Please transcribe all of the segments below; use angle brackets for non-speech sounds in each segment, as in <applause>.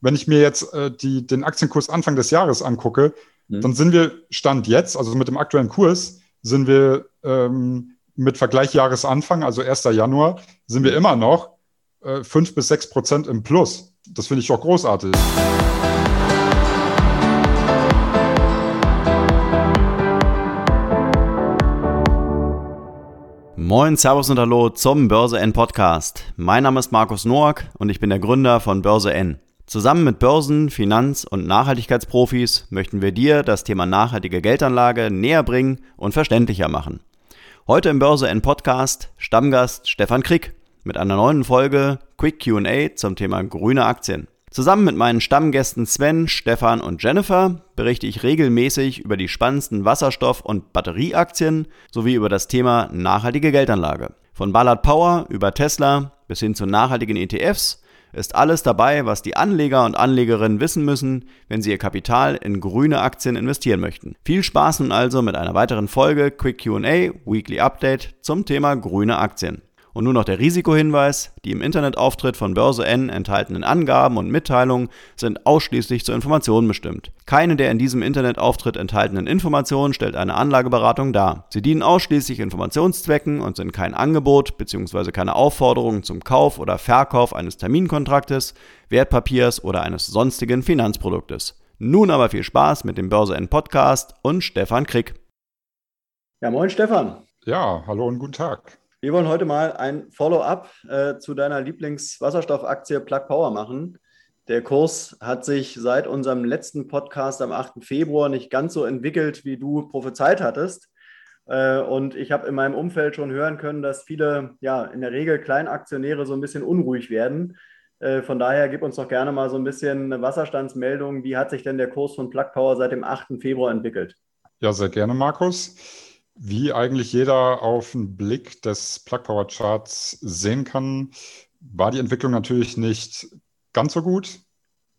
wenn ich mir jetzt äh, die, den Aktienkurs Anfang des Jahres angucke, mhm. dann sind wir Stand jetzt, also mit dem aktuellen Kurs, sind wir ähm, mit Vergleich Jahresanfang, also 1. Januar, sind wir immer noch äh, 5 bis 6 Prozent im Plus. Das finde ich doch großartig. Moin, Servus und Hallo zum Börse N Podcast. Mein Name ist Markus Noack und ich bin der Gründer von Börse N. Zusammen mit Börsen-, Finanz- und Nachhaltigkeitsprofis möchten wir dir das Thema nachhaltige Geldanlage näher bringen und verständlicher machen. Heute im Börse N Podcast Stammgast Stefan Krieg mit einer neuen Folge Quick QA zum Thema grüne Aktien. Zusammen mit meinen Stammgästen Sven, Stefan und Jennifer berichte ich regelmäßig über die spannendsten Wasserstoff- und Batterieaktien sowie über das Thema nachhaltige Geldanlage. Von Ballard Power über Tesla bis hin zu nachhaltigen ETFs ist alles dabei, was die Anleger und Anlegerinnen wissen müssen, wenn sie ihr Kapital in grüne Aktien investieren möchten. Viel Spaß nun also mit einer weiteren Folge Quick QA Weekly Update zum Thema grüne Aktien. Und nun noch der Risikohinweis. Die im Internetauftritt von Börse N enthaltenen Angaben und Mitteilungen sind ausschließlich zur Information bestimmt. Keine der in diesem Internetauftritt enthaltenen Informationen stellt eine Anlageberatung dar. Sie dienen ausschließlich Informationszwecken und sind kein Angebot bzw. keine Aufforderung zum Kauf oder Verkauf eines Terminkontraktes, Wertpapiers oder eines sonstigen Finanzproduktes. Nun aber viel Spaß mit dem Börse N Podcast und Stefan Krick. Ja, moin Stefan. Ja, hallo und guten Tag. Wir wollen heute mal ein Follow-up äh, zu deiner Lieblingswasserstoffaktie Plug Power machen. Der Kurs hat sich seit unserem letzten Podcast am 8. Februar nicht ganz so entwickelt, wie du prophezeit hattest. Äh, und ich habe in meinem Umfeld schon hören können, dass viele, ja, in der Regel Kleinaktionäre so ein bisschen unruhig werden. Äh, von daher gib uns doch gerne mal so ein bisschen eine Wasserstandsmeldung. Wie hat sich denn der Kurs von Plug Power seit dem 8. Februar entwickelt? Ja, sehr gerne, Markus. Wie eigentlich jeder auf den Blick des Plug Power Charts sehen kann, war die Entwicklung natürlich nicht ganz so gut.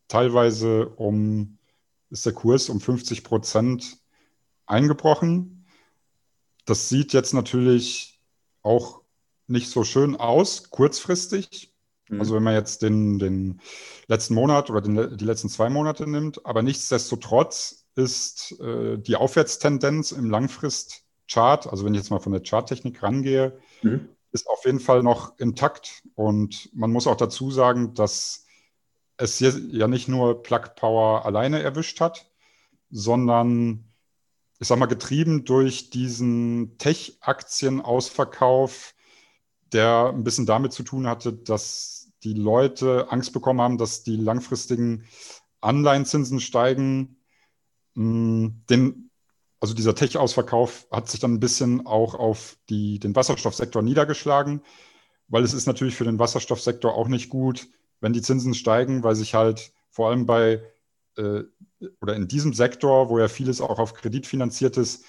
Teilweise um, ist der Kurs um 50 Prozent eingebrochen. Das sieht jetzt natürlich auch nicht so schön aus, kurzfristig. Mhm. Also wenn man jetzt den, den letzten Monat oder den, die letzten zwei Monate nimmt. Aber nichtsdestotrotz ist äh, die Aufwärtstendenz im Langfrist Chart, also wenn ich jetzt mal von der Charttechnik rangehe, mhm. ist auf jeden Fall noch intakt. Und man muss auch dazu sagen, dass es hier ja nicht nur Plug Power alleine erwischt hat, sondern ich sag mal, getrieben durch diesen Tech-Aktien-Ausverkauf, der ein bisschen damit zu tun hatte, dass die Leute Angst bekommen haben, dass die langfristigen Anleihenzinsen steigen. Hm, den also dieser Tech-Ausverkauf hat sich dann ein bisschen auch auf die, den Wasserstoffsektor niedergeschlagen, weil es ist natürlich für den Wasserstoffsektor auch nicht gut, wenn die Zinsen steigen, weil sich halt vor allem bei äh, oder in diesem Sektor, wo ja vieles auch auf Kredit finanziert ist,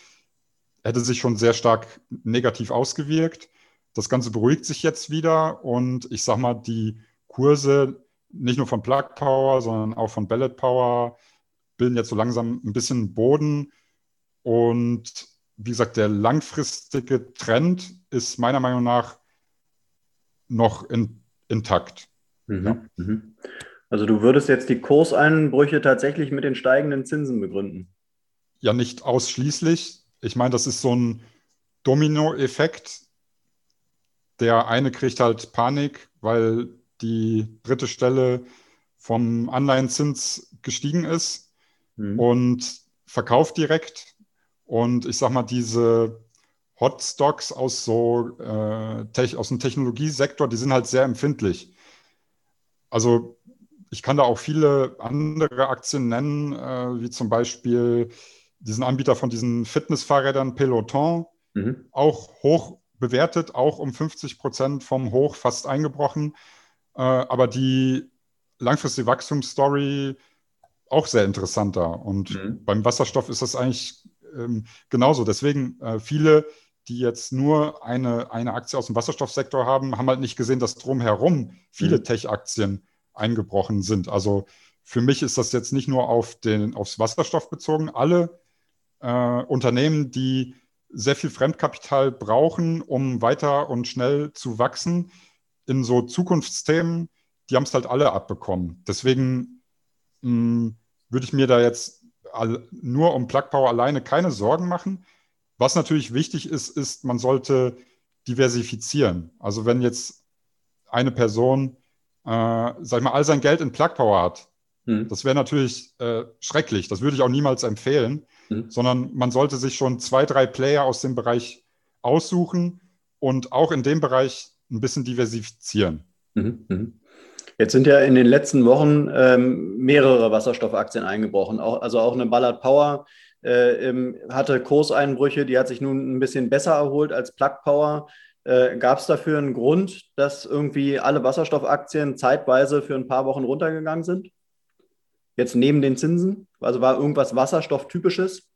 hätte sich schon sehr stark negativ ausgewirkt. Das Ganze beruhigt sich jetzt wieder und ich sag mal, die Kurse nicht nur von Plug Power, sondern auch von Ballet Power bilden jetzt so langsam ein bisschen Boden und wie gesagt, der langfristige Trend ist meiner Meinung nach noch in, intakt. Mhm. Ja. Mhm. Also du würdest jetzt die Kurseinbrüche tatsächlich mit den steigenden Zinsen begründen? Ja, nicht ausschließlich. Ich meine, das ist so ein Dominoeffekt. Der eine kriegt halt Panik, weil die dritte Stelle vom Anleihenzins gestiegen ist mhm. und verkauft direkt und ich sag mal, diese Hotstocks aus so äh, aus dem Technologiesektor, die sind halt sehr empfindlich. Also ich kann da auch viele andere Aktien nennen, äh, wie zum Beispiel diesen Anbieter von diesen Fitnessfahrrädern Peloton, mhm. auch hoch bewertet, auch um 50 Prozent vom Hoch fast eingebrochen. Äh, aber die langfristige Wachstumsstory auch sehr interessanter. Und mhm. beim Wasserstoff ist das eigentlich ähm, genauso. Deswegen äh, viele, die jetzt nur eine, eine Aktie aus dem Wasserstoffsektor haben, haben halt nicht gesehen, dass drumherum viele mhm. Tech-Aktien eingebrochen sind. Also für mich ist das jetzt nicht nur auf den, aufs Wasserstoff bezogen. Alle äh, Unternehmen, die sehr viel Fremdkapital brauchen, um weiter und schnell zu wachsen, in so Zukunftsthemen, die haben es halt alle abbekommen. Deswegen mh, hm, würde ich mir da jetzt nur um Plug Power alleine keine Sorgen machen. Was natürlich wichtig ist, ist, man sollte diversifizieren. Also wenn jetzt eine Person, äh, sag ich mal, all sein Geld in Plug Power hat, hm. das wäre natürlich äh, schrecklich. Das würde ich auch niemals empfehlen, hm. sondern man sollte sich schon zwei, drei Player aus dem Bereich aussuchen und auch in dem Bereich ein bisschen diversifizieren. Mhm. Jetzt sind ja in den letzten Wochen ähm, mehrere Wasserstoffaktien eingebrochen. Auch, also auch eine Ballard Power äh, hatte Kurseinbrüche, die hat sich nun ein bisschen besser erholt als Plug Power. Äh, Gab es dafür einen Grund, dass irgendwie alle Wasserstoffaktien zeitweise für ein paar Wochen runtergegangen sind? Jetzt neben den Zinsen? Also war irgendwas Wasserstofftypisches?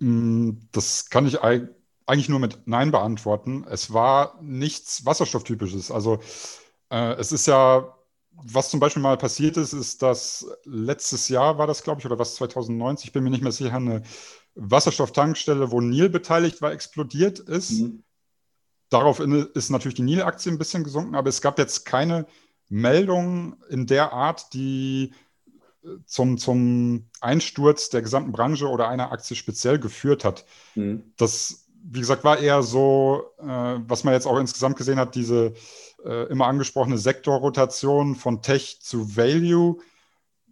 Hm, das kann ich eigentlich nur mit Nein beantworten. Es war nichts Wasserstofftypisches. Also äh, es ist ja, was zum Beispiel mal passiert ist, ist, dass letztes Jahr war das, glaube ich, oder was 2090, ich bin mir nicht mehr sicher, eine Wasserstofftankstelle, wo Nil beteiligt war, explodiert ist. Mhm. Darauf ist natürlich die Nil-Aktie ein bisschen gesunken, aber es gab jetzt keine Meldung in der Art, die äh, zum, zum Einsturz der gesamten Branche oder einer Aktie speziell geführt hat. Mhm. Das, wie gesagt, war eher so, äh, was man jetzt auch insgesamt gesehen hat, diese äh, immer angesprochene Sektorrotation von Tech zu Value,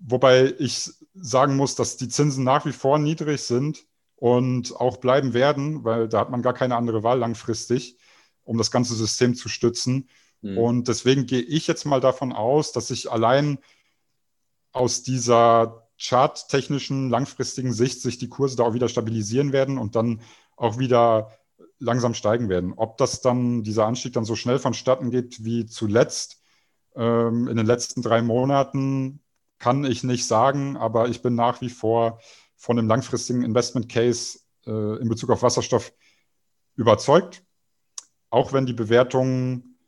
wobei ich sagen muss, dass die Zinsen nach wie vor niedrig sind und auch bleiben werden, weil da hat man gar keine andere Wahl langfristig, um das ganze System zu stützen. Mhm. Und deswegen gehe ich jetzt mal davon aus, dass sich allein aus dieser charttechnischen langfristigen Sicht sich die Kurse da auch wieder stabilisieren werden und dann auch wieder langsam steigen werden. Ob das dann, dieser Anstieg dann so schnell vonstatten geht wie zuletzt ähm, in den letzten drei Monaten, kann ich nicht sagen, aber ich bin nach wie vor von dem langfristigen Investment Case äh, in Bezug auf Wasserstoff überzeugt. Auch wenn die Bewertungen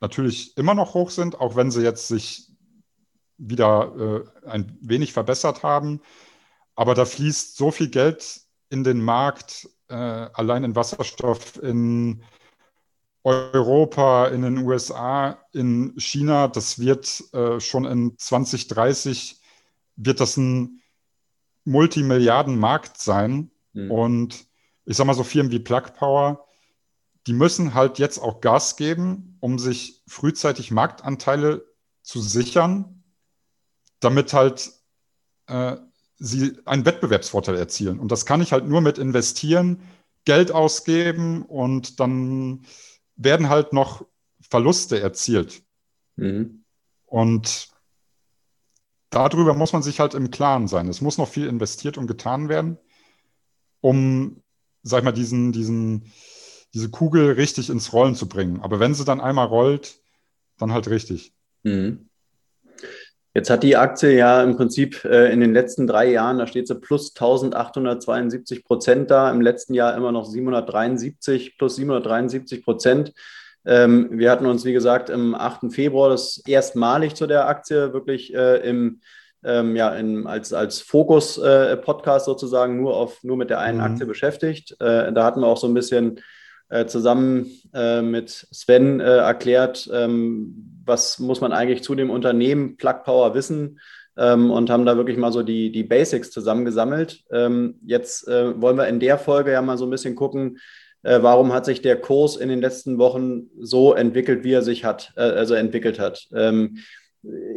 natürlich immer noch hoch sind, auch wenn sie jetzt sich wieder äh, ein wenig verbessert haben. Aber da fließt so viel Geld in den Markt, äh, allein in Wasserstoff in Europa, in den USA, in China, das wird äh, schon in 2030 wird das ein Multimilliarden-Markt sein. Mhm. Und ich sage mal so Firmen wie Plug Power, die müssen halt jetzt auch Gas geben, um sich frühzeitig Marktanteile zu sichern, damit halt äh, sie einen Wettbewerbsvorteil erzielen. Und das kann ich halt nur mit investieren, Geld ausgeben und dann werden halt noch Verluste erzielt. Mhm. Und darüber muss man sich halt im Klaren sein. Es muss noch viel investiert und getan werden, um, sag ich mal, diesen, diesen, diese Kugel richtig ins Rollen zu bringen. Aber wenn sie dann einmal rollt, dann halt richtig. Mhm. Jetzt hat die Aktie ja im Prinzip äh, in den letzten drei Jahren, da steht sie plus 1872 Prozent da, im letzten Jahr immer noch 773 plus 773 Prozent. Ähm, wir hatten uns, wie gesagt, im 8. Februar das erstmalig zu der Aktie wirklich äh, im, ähm, ja, in, als, als Fokus-Podcast äh, sozusagen nur, auf, nur mit der einen mhm. Aktie beschäftigt. Äh, da hatten wir auch so ein bisschen äh, zusammen äh, mit Sven erklärt, ähm, was muss man eigentlich zu dem Unternehmen Plug Power wissen ähm, und haben da wirklich mal so die, die Basics zusammengesammelt. Ähm, jetzt äh, wollen wir in der Folge ja mal so ein bisschen gucken, äh, warum hat sich der Kurs in den letzten Wochen so entwickelt, wie er sich hat, äh, also entwickelt hat. Ähm,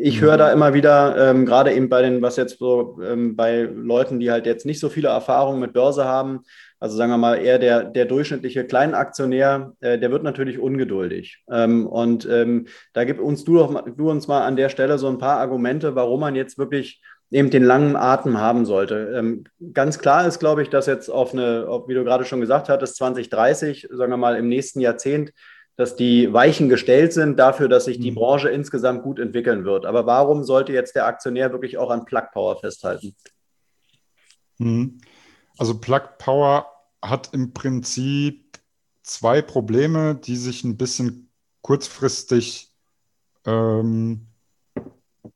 ich höre da immer wieder, ähm, gerade eben bei den, was jetzt so ähm, bei Leuten, die halt jetzt nicht so viele Erfahrungen mit Börse haben, also sagen wir mal eher der, der durchschnittliche Kleinaktionär, äh, der wird natürlich ungeduldig. Ähm, und ähm, da gib uns du, doch, du uns mal an der Stelle so ein paar Argumente, warum man jetzt wirklich eben den langen Atem haben sollte. Ähm, ganz klar ist, glaube ich, dass jetzt auf eine, auf, wie du gerade schon gesagt hattest, 2030, sagen wir mal im nächsten Jahrzehnt, dass die Weichen gestellt sind dafür, dass sich die mhm. Branche insgesamt gut entwickeln wird. Aber warum sollte jetzt der Aktionär wirklich auch an Plug Power festhalten? Mhm. Also Plug Power hat im Prinzip zwei Probleme, die sich ein bisschen kurzfristig, ähm,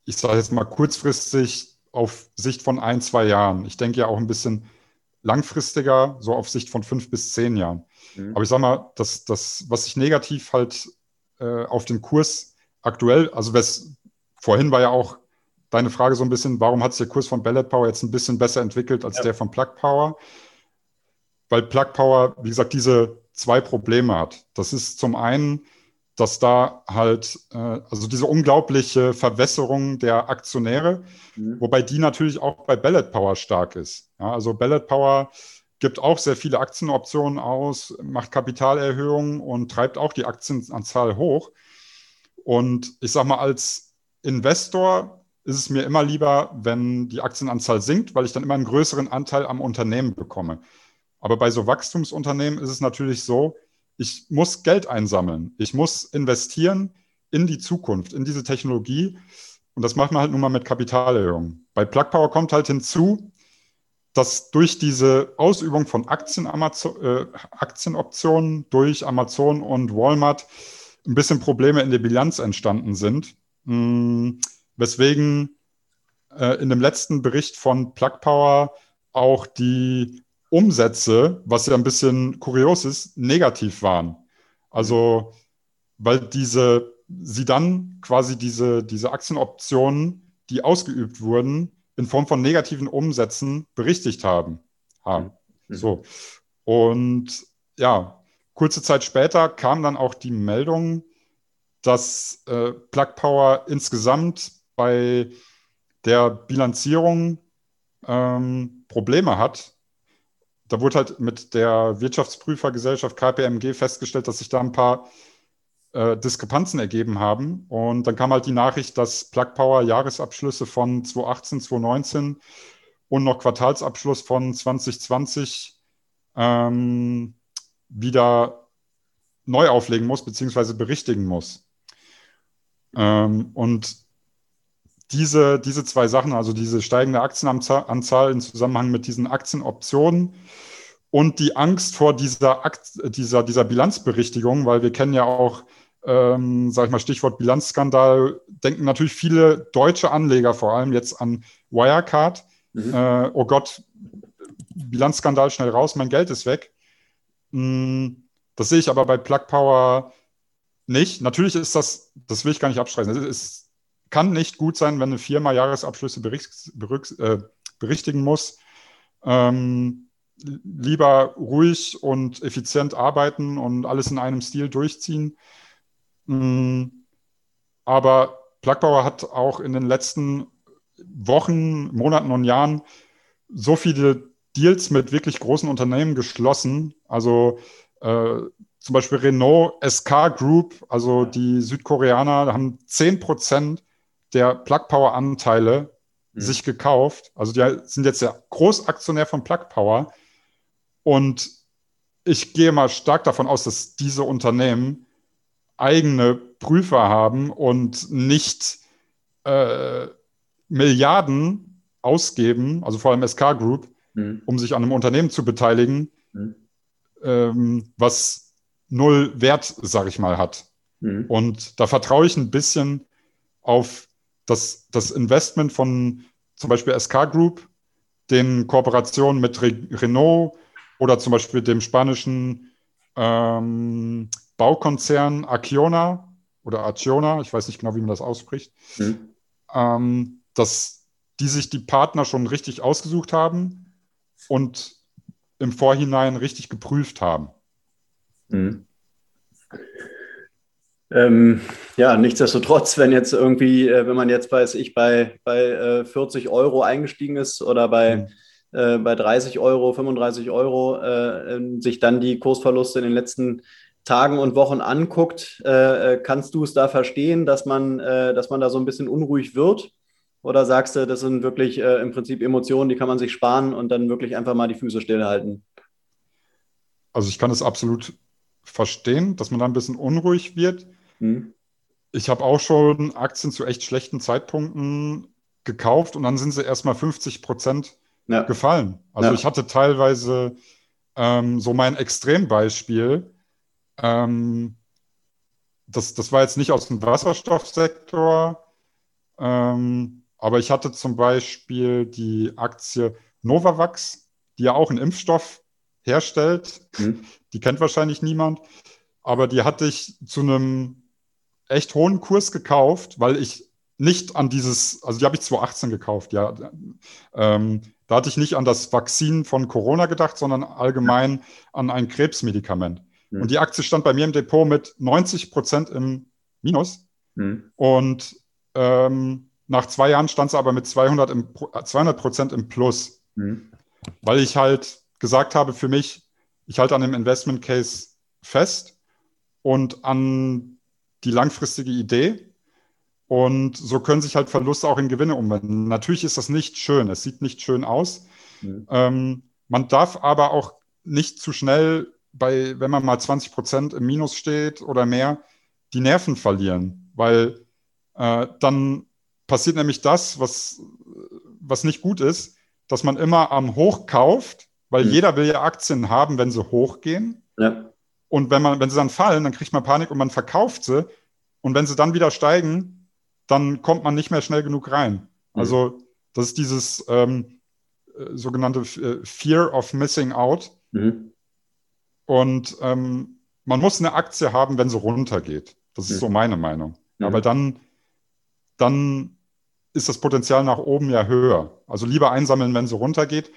ich sage jetzt mal kurzfristig auf Sicht von ein, zwei Jahren. Ich denke ja auch ein bisschen langfristiger, so auf Sicht von fünf bis zehn Jahren. Mhm. Aber ich sage mal, das, das, was sich negativ halt äh, auf den Kurs aktuell, also was, vorhin war ja auch deine Frage so ein bisschen, warum hat sich der Kurs von Ballot Power jetzt ein bisschen besser entwickelt als ja. der von Plug Power? Weil Plug Power, wie gesagt, diese zwei Probleme hat. Das ist zum einen, dass da halt, äh, also diese unglaubliche Verwässerung der Aktionäre, mhm. wobei die natürlich auch bei Ballot Power stark ist. Ja, also Ballot Power gibt auch sehr viele Aktienoptionen aus, macht Kapitalerhöhungen und treibt auch die Aktienanzahl hoch. Und ich sage mal, als Investor ist es mir immer lieber, wenn die Aktienanzahl sinkt, weil ich dann immer einen größeren Anteil am Unternehmen bekomme. Aber bei so Wachstumsunternehmen ist es natürlich so, ich muss Geld einsammeln. Ich muss investieren in die Zukunft, in diese Technologie. Und das macht man halt nun mal mit Kapitalerhöhung. Bei Plug Power kommt halt hinzu, dass durch diese Ausübung von Aktien, äh, Aktienoptionen durch Amazon und Walmart ein bisschen Probleme in der Bilanz entstanden sind. Hm, weswegen äh, in dem letzten Bericht von Plug Power auch die Umsätze, was ja ein bisschen kurios ist, negativ waren. Also, weil diese, sie dann quasi diese, diese Aktienoptionen, die ausgeübt wurden, in Form von negativen Umsätzen berichtigt haben. haben. Mhm. So. Und ja, kurze Zeit später kam dann auch die Meldung, dass äh, Plug Power insgesamt bei der Bilanzierung ähm, Probleme hat. Da wurde halt mit der Wirtschaftsprüfergesellschaft KPMG festgestellt, dass sich da ein paar äh, Diskrepanzen ergeben haben. Und dann kam halt die Nachricht, dass Plug Power Jahresabschlüsse von 2018, 2019 und noch Quartalsabschluss von 2020 ähm, wieder neu auflegen muss, beziehungsweise berichtigen muss. Ähm, und diese, diese zwei Sachen, also diese steigende Aktienanzahl in Zusammenhang mit diesen Aktienoptionen und die Angst vor dieser, Akt, dieser, dieser Bilanzberichtigung, weil wir kennen ja auch, ähm, sag ich mal, Stichwort Bilanzskandal, denken natürlich viele deutsche Anleger vor allem jetzt an Wirecard. Mhm. Äh, oh Gott, Bilanzskandal schnell raus, mein Geld ist weg. Mm, das sehe ich aber bei Plug Power nicht. Natürlich ist das, das will ich gar nicht abstreiten. Es ist, kann nicht gut sein, wenn eine Firma Jahresabschlüsse bericht, bericht, äh, berichtigen muss. Ähm, lieber ruhig und effizient arbeiten und alles in einem Stil durchziehen. Mm, aber Plugbauer hat auch in den letzten Wochen, Monaten und Jahren so viele Deals mit wirklich großen Unternehmen geschlossen. Also äh, zum Beispiel Renault SK Group, also die Südkoreaner, haben 10 Prozent der Plug Power Anteile mhm. sich gekauft. Also die sind jetzt der Großaktionär von Plug Power. Und ich gehe mal stark davon aus, dass diese Unternehmen eigene Prüfer haben und nicht äh, Milliarden ausgeben, also vor allem SK Group, mhm. um sich an einem Unternehmen zu beteiligen, mhm. ähm, was null Wert, sag ich mal, hat. Mhm. Und da vertraue ich ein bisschen auf das, das Investment von zum Beispiel SK Group, den Kooperationen mit Re Renault oder zum Beispiel dem spanischen ähm, Baukonzern Acciona oder Acciona, ich weiß nicht genau, wie man das ausspricht, mhm. ähm, dass die sich die Partner schon richtig ausgesucht haben und im Vorhinein richtig geprüft haben. Mhm. Ähm, ja, nichtsdestotrotz, wenn jetzt irgendwie, äh, wenn man jetzt, weiß ich, bei, bei äh, 40 Euro eingestiegen ist oder bei, mhm. äh, bei 30 Euro, 35 Euro, äh, ähm, sich dann die Kursverluste in den letzten Tagen und Wochen anguckt, äh, äh, kannst du es da verstehen, dass man, dass man da so ein bisschen unruhig wird? Oder sagst du, das sind wirklich im Prinzip Emotionen, die kann man sich sparen und dann wirklich einfach mal die Füße stillhalten? Also ich kann es absolut verstehen, dass man da ein bisschen unruhig wird. Hm. Ich habe auch schon Aktien zu echt schlechten Zeitpunkten gekauft und dann sind sie erstmal 50 Prozent ja. gefallen. Also ja. ich hatte teilweise ähm, so mein Extrembeispiel. Ähm, das, das war jetzt nicht aus dem Wasserstoffsektor. Ähm, aber ich hatte zum Beispiel die Aktie Novavax, die ja auch einen Impfstoff herstellt. Mhm. <laughs> Die kennt wahrscheinlich niemand. Aber die hatte ich zu einem echt hohen Kurs gekauft, weil ich nicht an dieses, also die habe ich 2018 gekauft, ja. Ähm, da hatte ich nicht an das Vakzin von Corona gedacht, sondern allgemein an ein Krebsmedikament. Mhm. Und die Aktie stand bei mir im Depot mit 90 Prozent im Minus. Mhm. Und ähm, nach zwei Jahren stand es aber mit 200 Prozent im Plus. Mhm. Weil ich halt gesagt habe, für mich, ich halte an dem Investment Case fest und an die langfristige Idee. Und so können sich halt Verluste auch in Gewinne umwandeln. Natürlich ist das nicht schön, es sieht nicht schön aus. Mhm. Ähm, man darf aber auch nicht zu schnell bei, wenn man mal 20 Prozent im Minus steht oder mehr, die Nerven verlieren, weil äh, dann passiert nämlich das, was, was nicht gut ist, dass man immer am Hoch kauft, weil mhm. jeder will ja Aktien haben, wenn sie hochgehen. Ja. Und wenn, man, wenn sie dann fallen, dann kriegt man Panik und man verkauft sie. Und wenn sie dann wieder steigen, dann kommt man nicht mehr schnell genug rein. Mhm. Also das ist dieses ähm, äh, sogenannte äh, Fear of Missing Out. Mhm. Und ähm, man muss eine Aktie haben, wenn sie runtergeht. Das ist mhm. so meine Meinung. Mhm. weil dann, dann ist das Potenzial nach oben ja höher. Also lieber einsammeln, wenn sie runtergeht.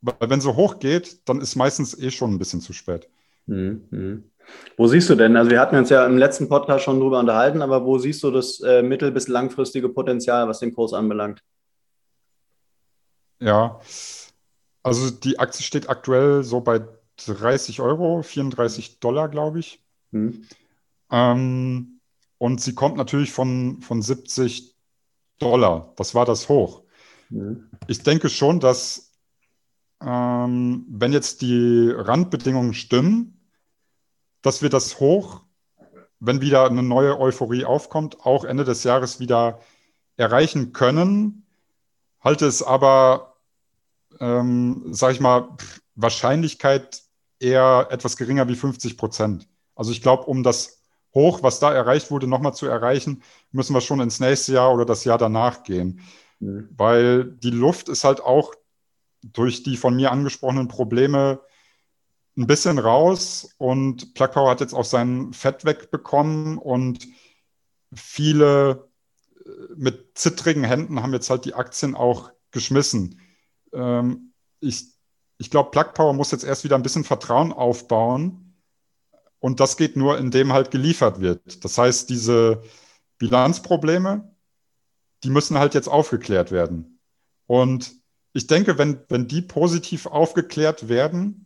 Weil wenn sie hochgeht, dann ist meistens eh schon ein bisschen zu spät. Mhm. Wo siehst du denn, also wir hatten uns ja im letzten Podcast schon drüber unterhalten, aber wo siehst du das äh, mittel- bis langfristige Potenzial, was den Kurs anbelangt? Ja, also die Aktie steht aktuell so bei 30 Euro, 34 Dollar, glaube ich. Mhm. Ähm, und sie kommt natürlich von, von 70 Dollar. Das war das Hoch. Mhm. Ich denke schon, dass ähm, wenn jetzt die Randbedingungen stimmen, dass wir das hoch, wenn wieder eine neue Euphorie aufkommt, auch Ende des Jahres wieder erreichen können. Halte es aber, ähm, sage ich mal, Wahrscheinlichkeit eher etwas geringer wie 50 Prozent. Also ich glaube, um das Hoch, was da erreicht wurde, nochmal zu erreichen, müssen wir schon ins nächste Jahr oder das Jahr danach gehen. Mhm. Weil die Luft ist halt auch durch die von mir angesprochenen Probleme ein bisschen raus und Plug Power hat jetzt auch sein Fett wegbekommen und viele äh, mit zittrigen Händen haben jetzt halt die Aktien auch geschmissen. Ähm, ich ich glaube, Plug Power muss jetzt erst wieder ein bisschen Vertrauen aufbauen und das geht nur, indem halt geliefert wird. Das heißt, diese Bilanzprobleme, die müssen halt jetzt aufgeklärt werden. Und ich denke, wenn, wenn die positiv aufgeklärt werden,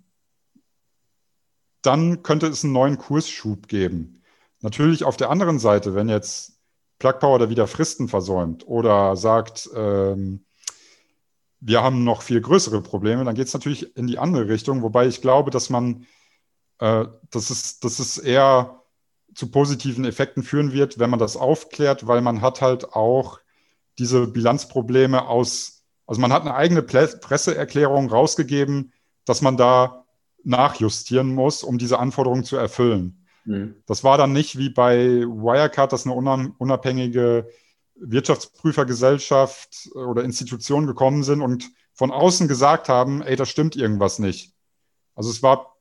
dann könnte es einen neuen Kursschub geben. Natürlich auf der anderen Seite, wenn jetzt Plug Power da wieder Fristen versäumt oder sagt, ähm, wir haben noch viel größere Probleme, dann geht es natürlich in die andere Richtung, wobei ich glaube, dass man, äh, dass, es, dass es eher zu positiven Effekten führen wird, wenn man das aufklärt, weil man hat halt auch diese Bilanzprobleme aus also man hat eine eigene Presseerklärung rausgegeben, dass man da nachjustieren muss, um diese Anforderungen zu erfüllen. Mhm. Das war dann nicht wie bei Wirecard, dass eine unabhängige Wirtschaftsprüfergesellschaft oder Institution gekommen sind und von außen gesagt haben, ey, da stimmt irgendwas nicht. Also es war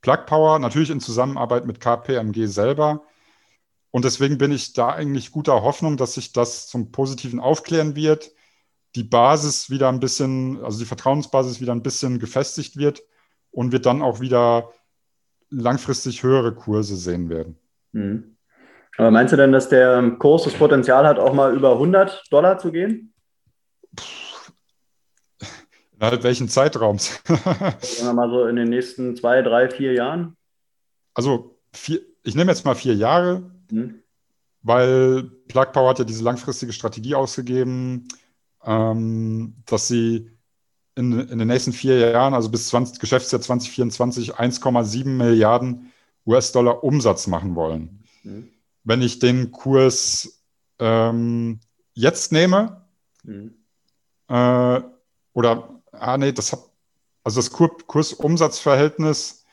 Plug Power, natürlich in Zusammenarbeit mit KPMG selber. Und deswegen bin ich da eigentlich guter Hoffnung, dass sich das zum Positiven aufklären wird die Basis wieder ein bisschen, also die Vertrauensbasis wieder ein bisschen gefestigt wird und wir dann auch wieder langfristig höhere Kurse sehen werden. Mhm. Aber meinst du denn, dass der Kurs das Potenzial hat, auch mal über 100 Dollar zu gehen? Innerhalb welchen Zeitraums? <laughs> Sagen wir mal so in den nächsten zwei, drei, vier Jahren? Also vier, ich nehme jetzt mal vier Jahre, mhm. weil Plug Power hat ja diese langfristige Strategie ausgegeben ähm, dass sie in, in, den nächsten vier Jahren, also bis 20, Geschäftsjahr 2024, 1,7 Milliarden US-Dollar Umsatz machen wollen. Mhm. Wenn ich den Kurs ähm, jetzt nehme, mhm. äh, oder, ah nee, das hat, also das Kur Kursumsatzverhältnis,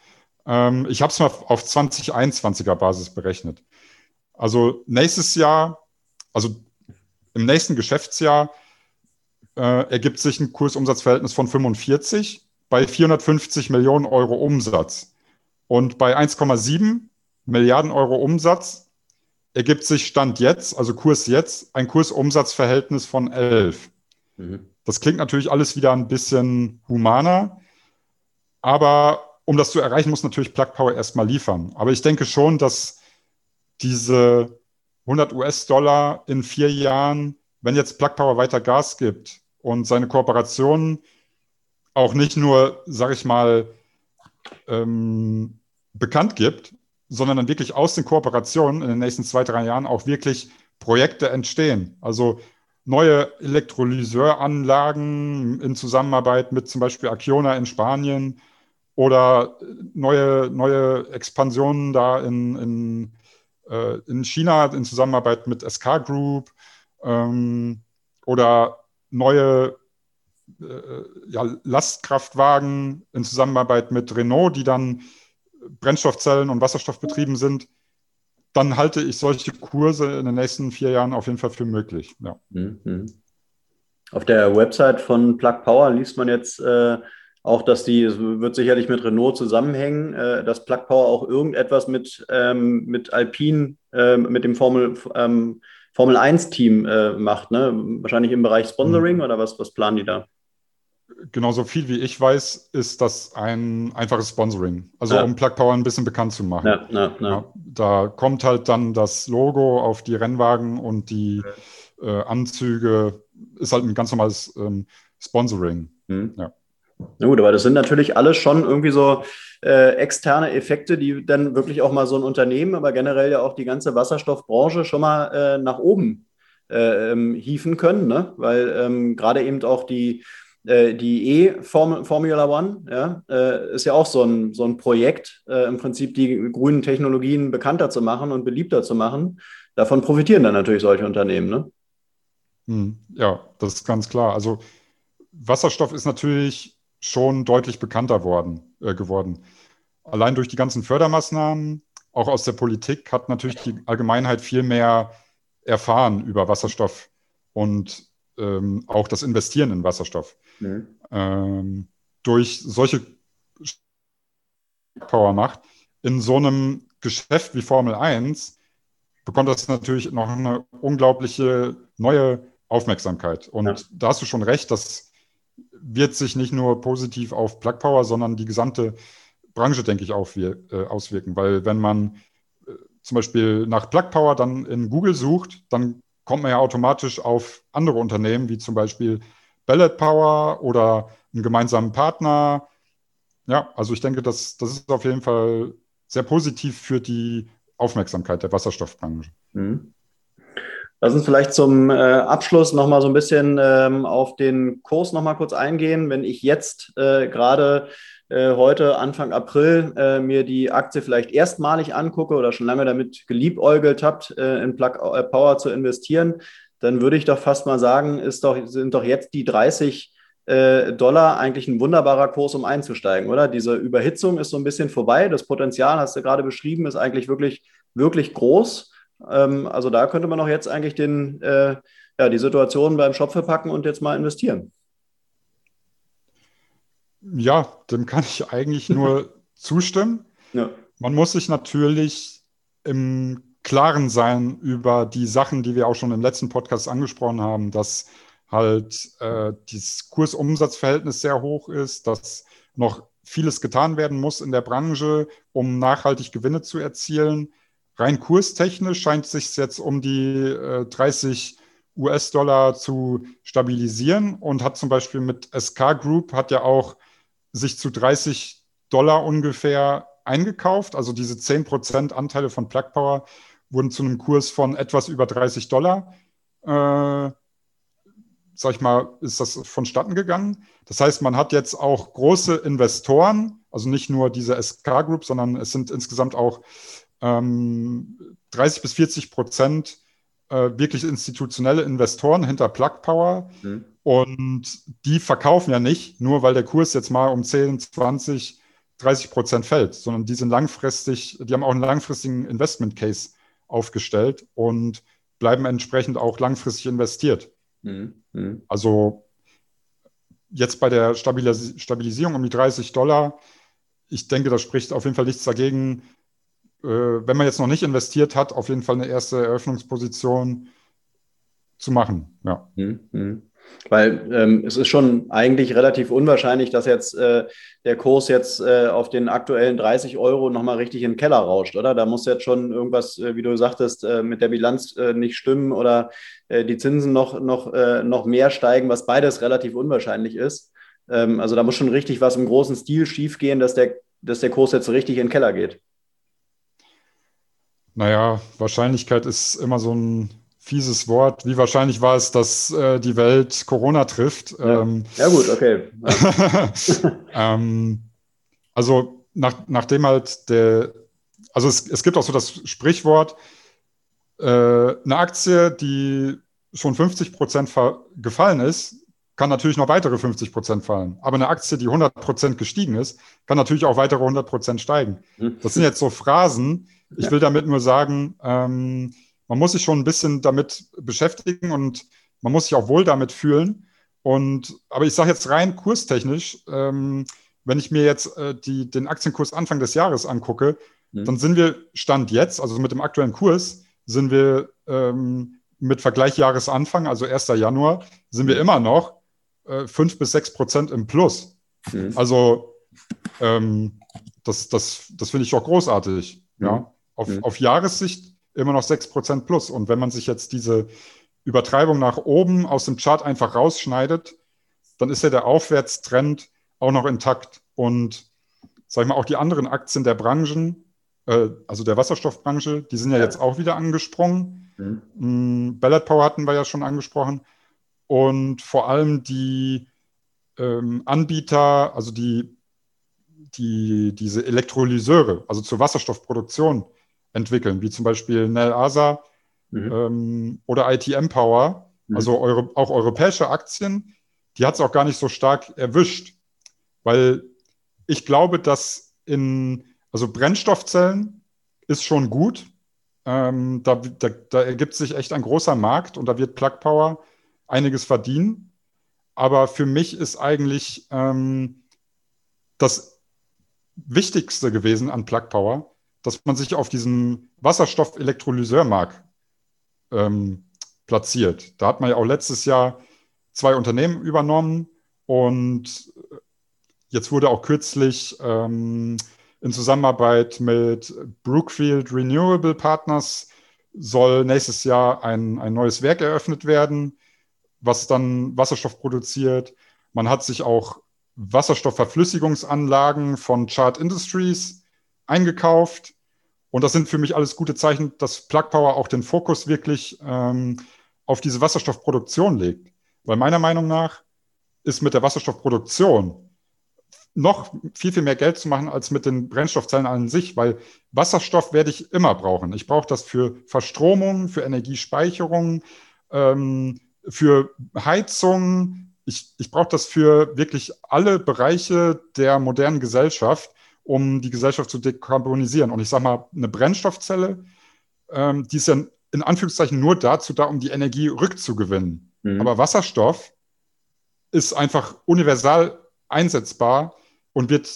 ähm, ich habe es mal auf 2021er Basis berechnet. Also nächstes Jahr, also im nächsten Geschäftsjahr äh, ergibt sich ein Kursumsatzverhältnis von 45 bei 450 Millionen Euro Umsatz. Und bei 1,7 Milliarden Euro Umsatz ergibt sich Stand jetzt, also Kurs jetzt, ein Kursumsatzverhältnis von 11. Mhm. Das klingt natürlich alles wieder ein bisschen humaner, aber um das zu erreichen, muss natürlich Plug Power erstmal liefern. Aber ich denke schon, dass diese 100 US-Dollar in vier Jahren, wenn jetzt Plug Power weiter Gas gibt und seine Kooperationen auch nicht nur, sage ich mal, ähm, bekannt gibt, sondern dann wirklich aus den Kooperationen in den nächsten zwei, drei Jahren auch wirklich Projekte entstehen. Also neue Elektrolyseuranlagen in Zusammenarbeit mit zum Beispiel Acciona in Spanien oder neue, neue Expansionen da in, in, äh, in China in Zusammenarbeit mit SK Group ähm, oder neue äh, ja, Lastkraftwagen in Zusammenarbeit mit Renault, die dann Brennstoffzellen und Wasserstoff betrieben sind, dann halte ich solche Kurse in den nächsten vier Jahren auf jeden Fall für möglich. Ja. Mhm. Auf der Website von Plug Power liest man jetzt äh, auch, dass die, es wird sicherlich mit Renault zusammenhängen, äh, dass Plug Power auch irgendetwas mit, ähm, mit Alpine, äh, mit dem Formel, ähm, Formel 1-Team äh, macht, ne? Wahrscheinlich im Bereich Sponsoring mhm. oder was, was planen die da? genauso viel wie ich weiß, ist das ein einfaches Sponsoring. Also ja. um Plug Power ein bisschen bekannt zu machen. Ja, ja, da kommt halt dann das Logo auf die Rennwagen und die äh, Anzüge. Ist halt ein ganz normales ähm, Sponsoring. Mhm. Ja. Gut, aber das sind natürlich alles schon irgendwie so äh, externe Effekte, die dann wirklich auch mal so ein Unternehmen, aber generell ja auch die ganze Wasserstoffbranche schon mal äh, nach oben äh, ähm, hieven können, ne? weil ähm, gerade eben auch die äh, die E-Formula One ja, äh, ist ja auch so ein, so ein Projekt, äh, im Prinzip die grünen Technologien bekannter zu machen und beliebter zu machen. Davon profitieren dann natürlich solche Unternehmen. Ne? Hm, ja, das ist ganz klar. Also Wasserstoff ist natürlich schon deutlich bekannter worden, äh, geworden. Allein durch die ganzen Fördermaßnahmen, auch aus der Politik, hat natürlich die Allgemeinheit viel mehr erfahren über Wasserstoff und ähm, auch das Investieren in Wasserstoff. Mhm. Ähm, durch solche Power macht, in so einem Geschäft wie Formel 1 bekommt das natürlich noch eine unglaubliche neue Aufmerksamkeit. Und ja. da hast du schon recht, das wird sich nicht nur positiv auf Plug Power, sondern die gesamte Branche, denke ich, äh, auswirken. Weil wenn man äh, zum Beispiel nach Plug Power dann in Google sucht, dann kommt man ja automatisch auf andere Unternehmen, wie zum Beispiel Ballot Power oder einen gemeinsamen Partner. Ja, also ich denke, das, das ist auf jeden Fall sehr positiv für die Aufmerksamkeit der Wasserstoffbranche. Mhm. Lass uns vielleicht zum äh, Abschluss nochmal so ein bisschen ähm, auf den Kurs nochmal kurz eingehen. Wenn ich jetzt äh, gerade äh, heute Anfang April äh, mir die Aktie vielleicht erstmalig angucke oder schon lange damit geliebäugelt habt, äh, in Plug äh, Power zu investieren, dann würde ich doch fast mal sagen, ist doch, sind doch jetzt die 30 Dollar eigentlich ein wunderbarer Kurs, um einzusteigen, oder? Diese Überhitzung ist so ein bisschen vorbei. Das Potenzial, hast du gerade beschrieben, ist eigentlich wirklich, wirklich groß. Ähm, also da könnte man doch jetzt eigentlich den, ja, die Situation beim Shop verpacken und jetzt mal investieren. Ja, dem kann ich eigentlich nur <laughs> zustimmen. Ja. Man muss sich natürlich im Klaren sein über die Sachen, die wir auch schon im letzten Podcast angesprochen haben, dass halt äh, das Kursumsatzverhältnis sehr hoch ist, dass noch vieles getan werden muss in der Branche, um nachhaltig Gewinne zu erzielen. Rein kurstechnisch scheint es sich jetzt um die äh, 30 US-Dollar zu stabilisieren und hat zum Beispiel mit SK Group hat ja auch sich zu 30 Dollar ungefähr eingekauft. Also diese 10% Anteile von Plug Power wurden zu einem Kurs von etwas über 30 Dollar, äh, sag ich mal, ist das vonstatten gegangen. Das heißt, man hat jetzt auch große Investoren, also nicht nur diese SK Group, sondern es sind insgesamt auch ähm, 30 bis 40 Prozent äh, wirklich institutionelle Investoren hinter Plug Power. Mhm. Und die verkaufen ja nicht, nur weil der Kurs jetzt mal um 10, 20, 30 Prozent fällt, sondern die sind langfristig, die haben auch einen langfristigen Investment Case aufgestellt und bleiben entsprechend auch langfristig investiert. Mhm. mhm. Also jetzt bei der Stabilis Stabilisierung um die 30 Dollar, ich denke, da spricht auf jeden Fall nichts dagegen, wenn man jetzt noch nicht investiert hat, auf jeden Fall eine erste Eröffnungsposition zu machen. Ja. Mhm. Weil ähm, es ist schon eigentlich relativ unwahrscheinlich, dass jetzt äh, der Kurs jetzt äh, auf den aktuellen 30 Euro nochmal richtig in den Keller rauscht, oder? Da muss jetzt schon irgendwas, äh, wie du sagtest, äh, mit der Bilanz äh, nicht stimmen oder äh, die Zinsen noch, noch, noch mehr steigen, was beides relativ unwahrscheinlich ist. Ähm, also da muss schon richtig was im großen Stil schiefgehen, dass der, dass der Kurs jetzt richtig in den Keller geht. Naja, Wahrscheinlichkeit ist immer so ein fieses Wort. Wie wahrscheinlich war es, dass äh, die Welt Corona trifft? Ja, ähm, ja gut, okay. <laughs> ähm, also nach, nachdem halt der, also es, es gibt auch so das Sprichwort, äh, eine Aktie, die schon 50 Prozent gefallen ist, kann natürlich noch weitere 50 Prozent fallen. Aber eine Aktie, die 100 Prozent gestiegen ist, kann natürlich auch weitere 100 Prozent steigen. Hm. Das sind jetzt so Phrasen. Ich will damit nur sagen, ähm, man muss sich schon ein bisschen damit beschäftigen und man muss sich auch wohl damit fühlen. Und, aber ich sage jetzt rein kurstechnisch, ähm, wenn ich mir jetzt äh, die, den Aktienkurs Anfang des Jahres angucke, mhm. dann sind wir Stand jetzt, also mit dem aktuellen Kurs, sind wir ähm, mit Vergleich Jahresanfang, also 1. Januar, sind wir mhm. immer noch äh, 5 bis 6 Prozent im Plus. Mhm. Also ähm, das, das, das finde ich auch großartig. Ja? Mhm. Auf, mhm. auf Jahressicht immer noch 6% plus. Und wenn man sich jetzt diese Übertreibung nach oben aus dem Chart einfach rausschneidet, dann ist ja der Aufwärtstrend auch noch intakt. Und sag ich mal, auch die anderen Aktien der Branchen, äh, also der Wasserstoffbranche, die sind ja, ja. jetzt auch wieder angesprungen. Mhm. Mm, Ballard Power hatten wir ja schon angesprochen. Und vor allem die ähm, Anbieter, also die, die, diese Elektrolyseure, also zur Wasserstoffproduktion, entwickeln, wie zum Beispiel Nel Asa mhm. ähm, oder ITM Power, mhm. also eure, auch europäische Aktien, die hat es auch gar nicht so stark erwischt, weil ich glaube, dass in, also Brennstoffzellen ist schon gut. Ähm, da, da, da, ergibt sich echt ein großer Markt und da wird Plug Power einiges verdienen. Aber für mich ist eigentlich ähm, das Wichtigste gewesen an Plug Power, dass man sich auf diesem Wasserstoff-Elektrolyseurmarkt ähm, platziert. Da hat man ja auch letztes Jahr zwei Unternehmen übernommen und jetzt wurde auch kürzlich ähm, in Zusammenarbeit mit Brookfield Renewable Partners soll nächstes Jahr ein, ein neues Werk eröffnet werden, was dann Wasserstoff produziert. Man hat sich auch Wasserstoffverflüssigungsanlagen von Chart Industries eingekauft. Und das sind für mich alles gute Zeichen, dass Plug Power auch den Fokus wirklich ähm, auf diese Wasserstoffproduktion legt. Weil meiner Meinung nach ist mit der Wasserstoffproduktion noch viel, viel mehr Geld zu machen als mit den Brennstoffzellen an sich, weil Wasserstoff werde ich immer brauchen. Ich brauche das für Verstromung, für Energiespeicherung, ähm, für Heizung. Ich, ich brauche das für wirklich alle Bereiche der modernen Gesellschaft um die Gesellschaft zu dekarbonisieren. Und ich sage mal, eine Brennstoffzelle, ähm, die ist ja in Anführungszeichen nur dazu da, um die Energie rückzugewinnen. Mhm. Aber Wasserstoff ist einfach universal einsetzbar und wird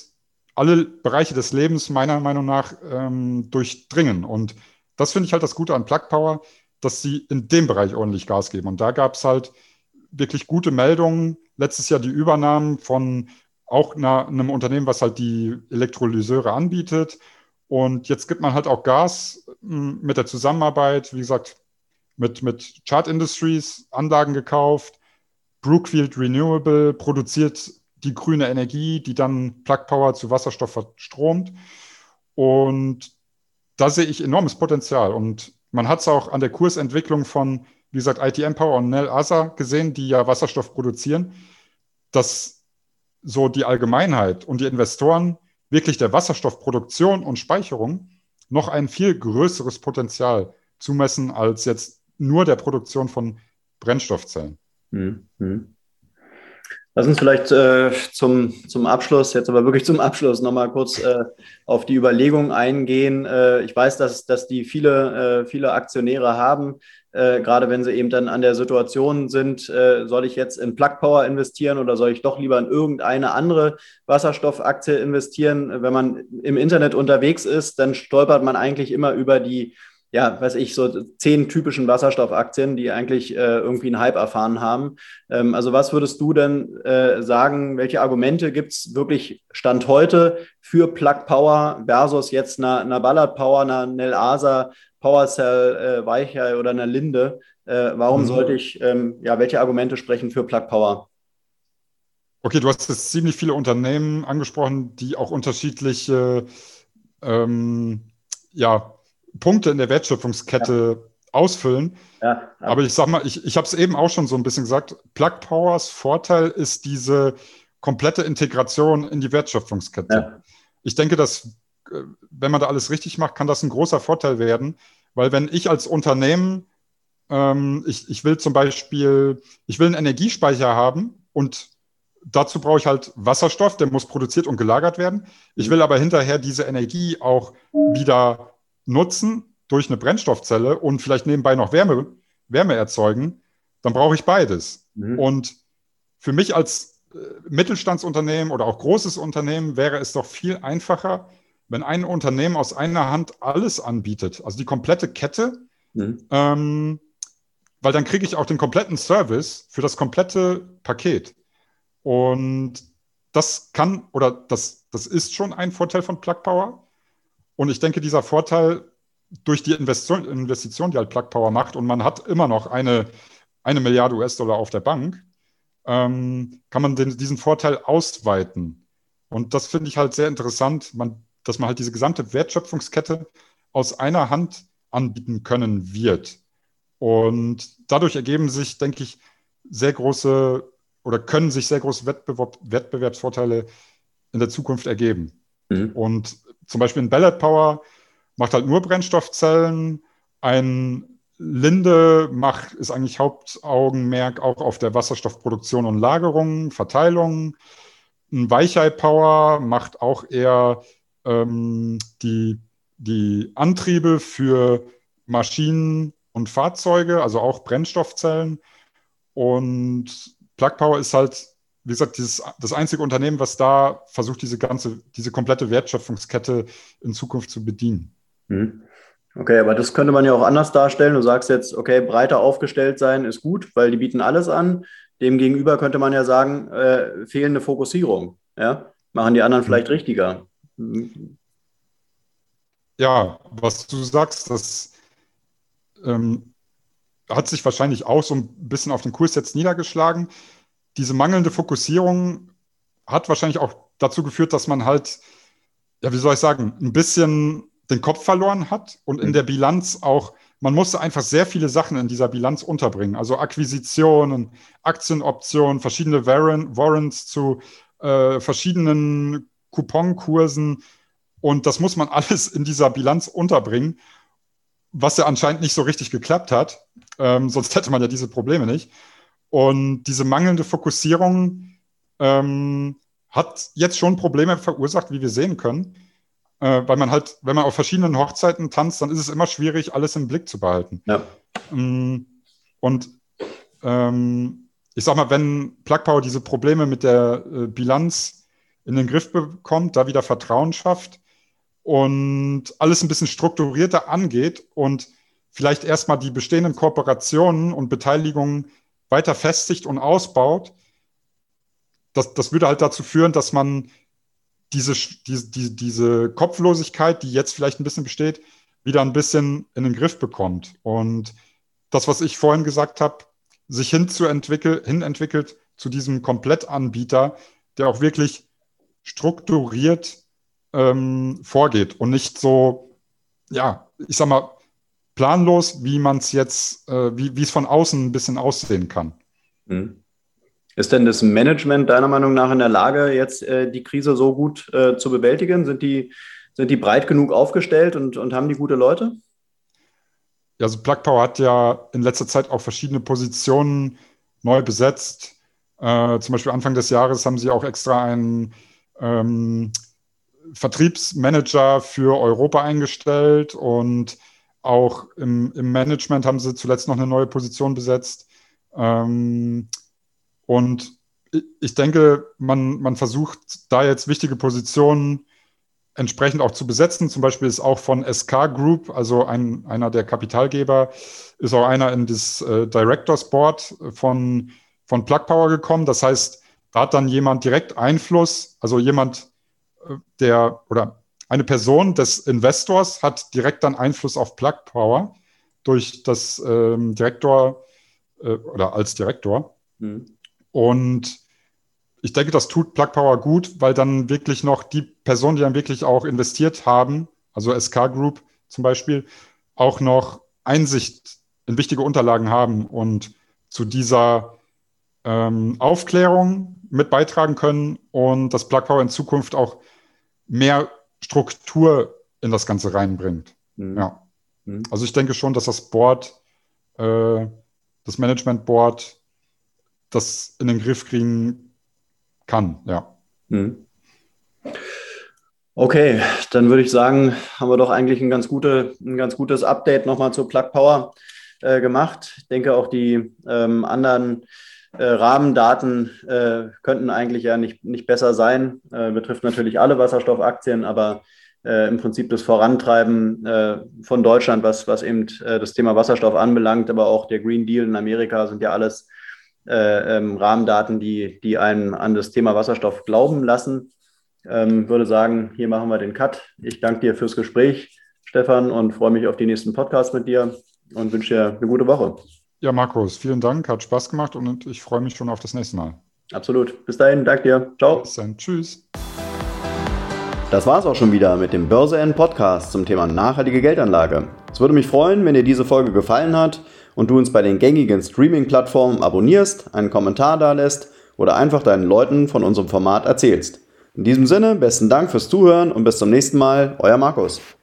alle Bereiche des Lebens meiner Meinung nach ähm, durchdringen. Und das finde ich halt das Gute an Plug Power, dass sie in dem Bereich ordentlich Gas geben. Und da gab es halt wirklich gute Meldungen. Letztes Jahr die Übernahmen von auch einer, einem Unternehmen, was halt die Elektrolyseure anbietet. Und jetzt gibt man halt auch Gas hm, mit der Zusammenarbeit, wie gesagt, mit, mit Chart Industries Anlagen gekauft. Brookfield Renewable produziert die grüne Energie, die dann Plug Power zu Wasserstoff verstromt. Und da sehe ich enormes Potenzial. Und man hat es auch an der Kursentwicklung von, wie gesagt, ITM Power und Nel Asa gesehen, die ja Wasserstoff produzieren, dass so die Allgemeinheit und die Investoren wirklich der Wasserstoffproduktion und Speicherung noch ein viel größeres Potenzial zumessen als jetzt nur der Produktion von Brennstoffzellen. Mhm. Lass uns vielleicht äh, zum, zum Abschluss, jetzt aber wirklich zum Abschluss, nochmal kurz äh, auf die Überlegung eingehen. Äh, ich weiß, dass, dass die viele, äh, viele Aktionäre haben, äh, gerade wenn sie eben dann an der Situation sind, äh, soll ich jetzt in Plug Power investieren oder soll ich doch lieber in irgendeine andere Wasserstoffaktie investieren? Wenn man im Internet unterwegs ist, dann stolpert man eigentlich immer über die ja, weiß ich, so zehn typischen Wasserstoffaktien, die eigentlich äh, irgendwie einen Hype erfahren haben. Ähm, also was würdest du denn äh, sagen, welche Argumente gibt es wirklich Stand heute für Plug Power versus jetzt einer, einer Ballard Power, einer Nel Asa, PowerCell, äh, Weichei oder einer Linde? Äh, warum mhm. sollte ich, ähm, ja, welche Argumente sprechen für Plug Power? Okay, du hast jetzt ziemlich viele Unternehmen angesprochen, die auch unterschiedliche ähm, ja, Punkte in der Wertschöpfungskette ja. ausfüllen. Ja, Aber ich sag mal, ich, ich habe es eben auch schon so ein bisschen gesagt, Plug Powers Vorteil ist diese komplette Integration in die Wertschöpfungskette. Ich denke, dass wenn man da alles richtig macht, kann das ein großer Vorteil werden, weil wenn ich als Unternehmen, ähm, ich, ich will zum Beispiel, ich will einen Energiespeicher haben und dazu brauche ich halt Wasserstoff, der muss produziert und gelagert werden. Ich will aber hinterher diese Energie auch wieder nutzen durch eine Brennstoffzelle und vielleicht nebenbei noch Wärme, Wärme erzeugen, dann brauche ich beides. Mhm. Und für mich als äh, Mittelstandsunternehmen oder auch großes Unternehmen wäre es doch viel einfacher, wenn ein Unternehmen aus einer Hand alles anbietet, also die komplette Kette, mhm. ähm, weil dann kriege ich auch den kompletten Service für das komplette Paket. Und das kann oder das, das ist schon ein Vorteil von Plug Power. Und ich denke, dieser Vorteil durch die Investition, Investition, die halt Plug Power macht, und man hat immer noch eine, eine Milliarde US-Dollar auf der Bank, ähm, kann man den, diesen Vorteil ausweiten. Und das finde ich halt sehr interessant, man, dass man halt diese gesamte Wertschöpfungskette aus einer Hand anbieten können wird. Und dadurch ergeben sich, denke ich, sehr große oder können sich sehr große Wettbewerb, Wettbewerbsvorteile in der Zukunft ergeben. Mhm. Und zum Beispiel ein Ballot Power macht halt nur Brennstoffzellen. Ein Linde macht, ist eigentlich Hauptaugenmerk auch auf der Wasserstoffproduktion und Lagerung, Verteilung. Ein Weichei Power macht auch eher ähm, die, die Antriebe für Maschinen und Fahrzeuge, also auch Brennstoffzellen. Und Plug Power ist halt wie gesagt, dieses, das einzige Unternehmen, was da versucht, diese ganze, diese komplette Wertschöpfungskette in Zukunft zu bedienen. Mhm. Okay, aber das könnte man ja auch anders darstellen. Du sagst jetzt, okay, breiter aufgestellt sein ist gut, weil die bieten alles an. Demgegenüber könnte man ja sagen, äh, fehlende Fokussierung. Ja? Machen die anderen vielleicht mhm. richtiger. Ja, was du sagst, das ähm, hat sich wahrscheinlich auch so ein bisschen auf den Kurs jetzt niedergeschlagen diese mangelnde Fokussierung hat wahrscheinlich auch dazu geführt, dass man halt, ja, wie soll ich sagen, ein bisschen den Kopf verloren hat und in mhm. der Bilanz auch, man musste einfach sehr viele Sachen in dieser Bilanz unterbringen. Also Akquisitionen, Aktienoptionen, verschiedene Warrants zu äh, verschiedenen Couponkursen. Und das muss man <laughs> alles in dieser Bilanz unterbringen, was ja anscheinend nicht so richtig geklappt hat. Ähm, sonst hätte man ja diese Probleme nicht. Und diese mangelnde Fokussierung ähm, hat jetzt schon Probleme verursacht, wie wir sehen können. Äh, weil man halt, wenn man auf verschiedenen Hochzeiten tanzt, dann ist es immer schwierig, alles im Blick zu behalten. Ja. Ähm, und ähm, ich sag mal, wenn Plug Power diese Probleme mit der äh, Bilanz in den Griff bekommt, da wieder Vertrauen schafft und alles ein bisschen strukturierter angeht und vielleicht erstmal die bestehenden Kooperationen und Beteiligungen weiter festigt und ausbaut, das, das würde halt dazu führen, dass man diese, diese, diese, Kopflosigkeit, die jetzt vielleicht ein bisschen besteht, wieder ein bisschen in den Griff bekommt. Und das, was ich vorhin gesagt habe, sich hin zu entwickel, hin entwickelt zu diesem Komplettanbieter, der auch wirklich strukturiert ähm, vorgeht und nicht so, ja, ich sag mal, planlos, wie man es jetzt, äh, wie es von außen ein bisschen aussehen kann. Mhm. Ist denn das Management deiner Meinung nach in der Lage, jetzt äh, die Krise so gut äh, zu bewältigen? Sind die, sind die breit genug aufgestellt und, und haben die gute Leute? Ja, also Plug Power hat ja in letzter Zeit auch verschiedene Positionen neu besetzt. Äh, zum Beispiel Anfang des Jahres haben sie auch extra einen ähm, Vertriebsmanager für Europa eingestellt und auch im, im, Management haben sie zuletzt noch eine neue Position besetzt. Ähm, und ich denke, man, man versucht da jetzt wichtige Positionen entsprechend auch zu besetzen. Zum Beispiel ist auch von SK Group, also ein, einer der Kapitalgeber, ist auch einer in das äh, Directors Board von, von Plug Power gekommen. Das heißt, da hat dann jemand direkt Einfluss, also jemand, äh, der oder eine Person des Investors hat direkt dann Einfluss auf Plug Power durch das ähm, Direktor äh, oder als Direktor. Mhm. Und ich denke, das tut Plug Power gut, weil dann wirklich noch die Personen, die dann wirklich auch investiert haben, also SK Group zum Beispiel, auch noch Einsicht in wichtige Unterlagen haben und zu dieser ähm, Aufklärung mit beitragen können und das Plug Power in Zukunft auch mehr Struktur in das Ganze reinbringt. Mhm. Ja. Mhm. Also ich denke schon, dass das Board, äh, das Management Board, das in den Griff kriegen kann, ja. Mhm. Okay, dann würde ich sagen, haben wir doch eigentlich ein ganz, gute, ein ganz gutes Update nochmal zur Plug Power äh, gemacht. Ich denke auch die ähm, anderen äh, Rahmendaten äh, könnten eigentlich ja nicht, nicht besser sein. Äh, betrifft natürlich alle Wasserstoffaktien, aber äh, im Prinzip das Vorantreiben äh, von Deutschland, was, was eben äh, das Thema Wasserstoff anbelangt, aber auch der Green Deal in Amerika sind ja alles ähm, Rahmendaten, die, die einen an das Thema Wasserstoff glauben lassen. Ähm, würde sagen, hier machen wir den Cut. Ich danke dir fürs Gespräch, Stefan, und freue mich auf die nächsten Podcasts mit dir und wünsche dir eine gute Woche. Ja, Markus, vielen Dank, hat Spaß gemacht und ich freue mich schon auf das nächste Mal. Absolut. Bis dahin, danke dir. Ciao. Bis dann. Tschüss. Das war es auch schon wieder mit dem Börse N Podcast zum Thema nachhaltige Geldanlage. Es würde mich freuen, wenn dir diese Folge gefallen hat und du uns bei den gängigen Streaming-Plattformen abonnierst, einen Kommentar da lässt oder einfach deinen Leuten von unserem Format erzählst. In diesem Sinne, besten Dank fürs Zuhören und bis zum nächsten Mal, euer Markus.